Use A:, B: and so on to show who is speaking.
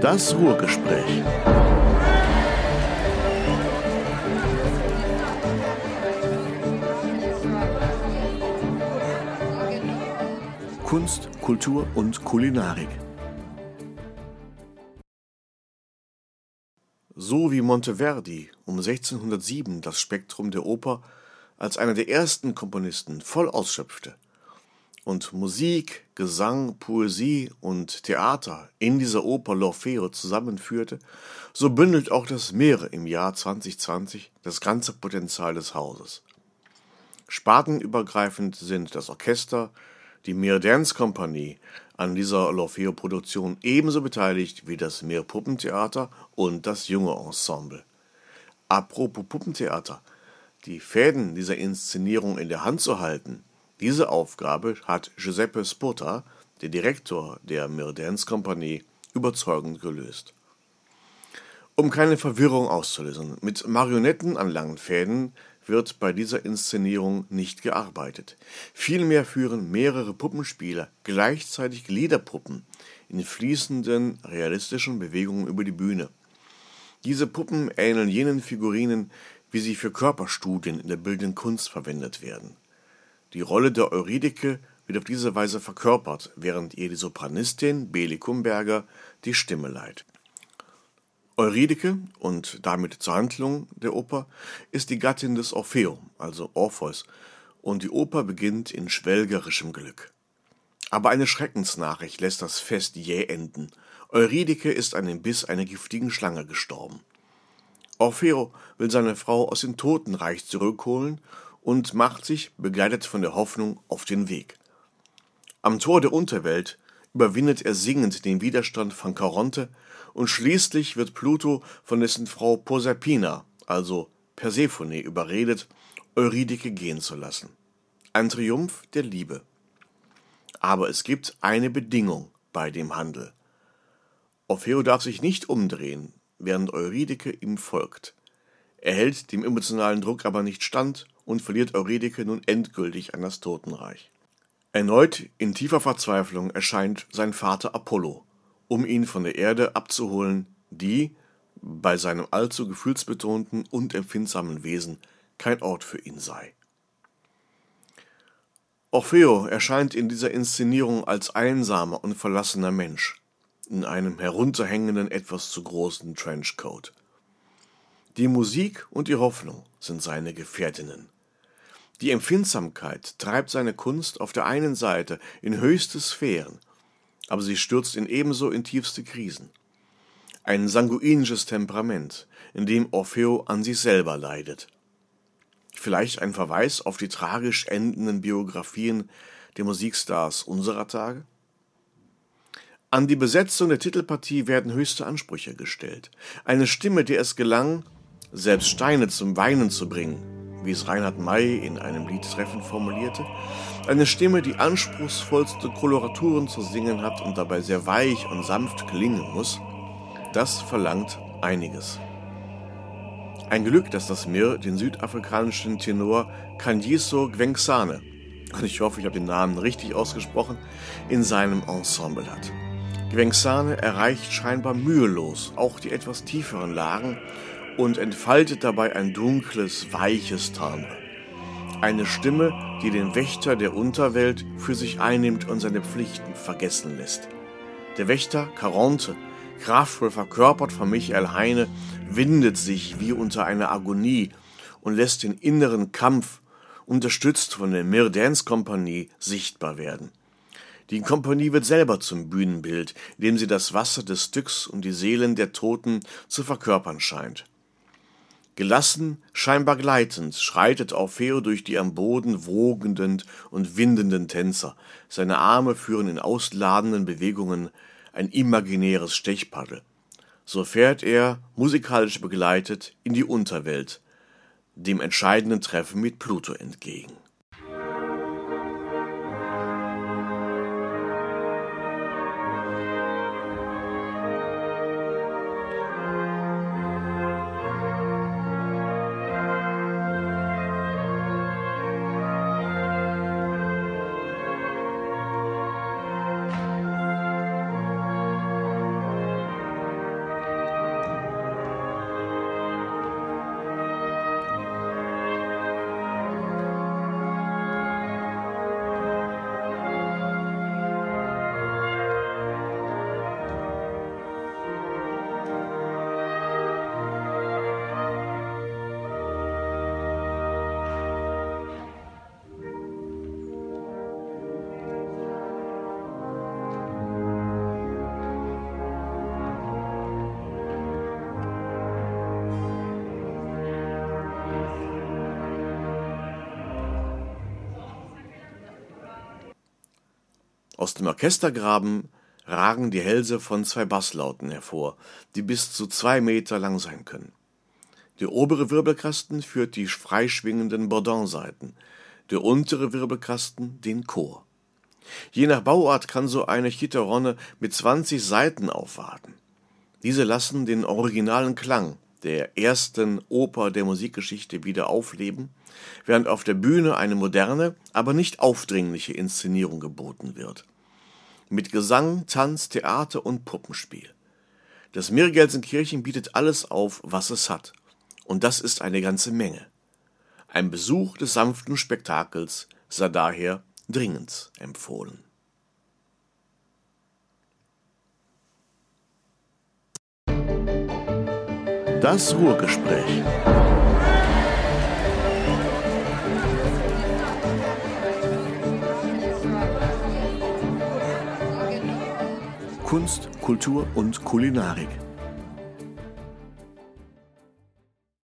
A: Das Ruhrgespräch. Kunst, Kultur und Kulinarik. So wie Monteverdi um 1607 das Spektrum der Oper als einer der ersten Komponisten voll ausschöpfte und Musik, Gesang, Poesie und Theater in dieser Oper L'Orfeo zusammenführte, so bündelt auch das Meer im Jahr 2020 das ganze Potenzial des Hauses. Spartenübergreifend sind das Orchester, die Meer Dance Company an dieser L'Orfeo-Produktion ebenso beteiligt wie das Meer Puppentheater und das Junge Ensemble. Apropos Puppentheater, die Fäden dieser Inszenierung in der Hand zu halten, diese Aufgabe hat Giuseppe Spota, der Direktor der Mir Dance Company, überzeugend gelöst. Um keine Verwirrung auszulösen, mit Marionetten an langen Fäden wird bei dieser Inszenierung nicht gearbeitet. Vielmehr führen mehrere Puppenspieler gleichzeitig Gliederpuppen in fließenden, realistischen Bewegungen über die Bühne. Diese Puppen ähneln jenen Figurinen, wie sie für Körperstudien in der bildenden Kunst verwendet werden. Die Rolle der Eurydike wird auf diese Weise verkörpert, während ihr die Sopranistin Beli Kumberger die Stimme leiht. Eurydike und damit zur Handlung der Oper ist die Gattin des Orpheum, also Orpheus, und die Oper beginnt in schwelgerischem Glück. Aber eine Schreckensnachricht lässt das Fest jäh enden. Eurydike ist an dem Biss einer giftigen Schlange gestorben. Orfeo will seine Frau aus dem Totenreich zurückholen und macht sich, begleitet von der Hoffnung, auf den Weg. Am Tor der Unterwelt überwindet er singend den Widerstand von Charonte und schließlich wird Pluto von dessen Frau Proserpina, also Persephone, überredet, Eurydike gehen zu lassen. Ein Triumph der Liebe. Aber es gibt eine Bedingung bei dem Handel. Orfeo darf sich nicht umdrehen, während Eurydike ihm folgt. Er hält dem emotionalen Druck aber nicht stand und verliert Eurydike nun endgültig an das Totenreich. Erneut in tiefer Verzweiflung erscheint sein Vater Apollo, um ihn von der Erde abzuholen, die, bei seinem allzu gefühlsbetonten und empfindsamen Wesen, kein Ort für ihn sei. Orfeo erscheint in dieser Inszenierung als einsamer und verlassener Mensch, in einem herunterhängenden, etwas zu großen Trenchcoat. Die Musik und die Hoffnung sind seine Gefährtinnen. Die Empfindsamkeit treibt seine Kunst auf der einen Seite in höchste Sphären aber sie stürzt in ebenso in tiefste Krisen. Ein sanguinisches Temperament, in dem Orfeo an sich selber leidet. Vielleicht ein Verweis auf die tragisch endenden Biografien der Musikstars unserer Tage? An die Besetzung der Titelpartie werden höchste Ansprüche gestellt. Eine Stimme, der es gelang, selbst Steine zum Weinen zu bringen, wie es Reinhard May in einem Lied treffend formulierte, eine Stimme, die anspruchsvollste Koloraturen zu singen hat und dabei sehr weich und sanft klingen muss, das verlangt einiges. Ein Glück, dass das Mir den südafrikanischen Tenor Kanyiso Gwengsane, und ich hoffe, ich habe den Namen richtig ausgesprochen, in seinem Ensemble hat. Gwengsane erreicht scheinbar mühelos auch die etwas tieferen Lagen und entfaltet dabei ein dunkles, weiches Timbre. Eine Stimme, die den Wächter der Unterwelt für sich einnimmt und seine Pflichten vergessen lässt. Der Wächter Caronte, kraftvoll verkörpert von Michael Heine, windet sich wie unter einer Agonie und lässt den inneren Kampf, unterstützt von der Mir Dance Kompanie, sichtbar werden. Die Kompanie wird selber zum Bühnenbild, indem sie das Wasser des Stücks und die Seelen der Toten zu verkörpern scheint. Gelassen, scheinbar gleitend, schreitet Orfeo durch die am Boden wogenden und windenden Tänzer. Seine Arme führen in ausladenden Bewegungen ein imaginäres Stechpaddel. So fährt er, musikalisch begleitet, in die Unterwelt, dem entscheidenden Treffen mit Pluto entgegen. Aus dem Orchestergraben ragen die Hälse von zwei Basslauten hervor, die bis zu zwei Meter lang sein können. Der obere Wirbelkasten führt die freischwingenden Bourdon-Saiten, der untere Wirbelkasten den Chor. Je nach Bauart kann so eine Chitarronne mit 20 Saiten aufwarten. Diese lassen den originalen Klang der ersten Oper der Musikgeschichte wieder aufleben, während auf der Bühne eine moderne, aber nicht aufdringliche Inszenierung geboten wird. Mit Gesang, Tanz, Theater und Puppenspiel. Das Mirgelsenkirchen bietet alles auf, was es hat. Und das ist eine ganze Menge. Ein Besuch des sanften Spektakels sei daher dringend empfohlen. Das Ruhrgespräch. Kunst, Kultur und Kulinarik.